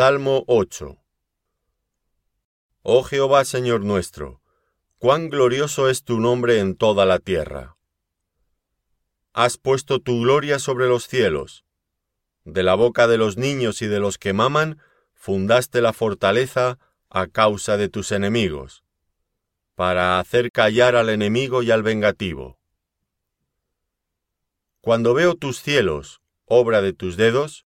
Salmo 8 Oh Jehová Señor nuestro, cuán glorioso es tu nombre en toda la tierra. Has puesto tu gloria sobre los cielos. De la boca de los niños y de los que maman, fundaste la fortaleza a causa de tus enemigos, para hacer callar al enemigo y al vengativo. Cuando veo tus cielos, obra de tus dedos,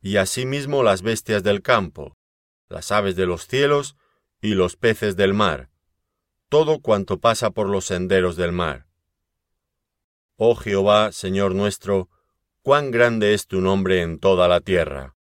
y asimismo las bestias del campo, las aves de los cielos y los peces del mar, todo cuanto pasa por los senderos del mar. Oh Jehová, Señor nuestro, cuán grande es tu nombre en toda la tierra.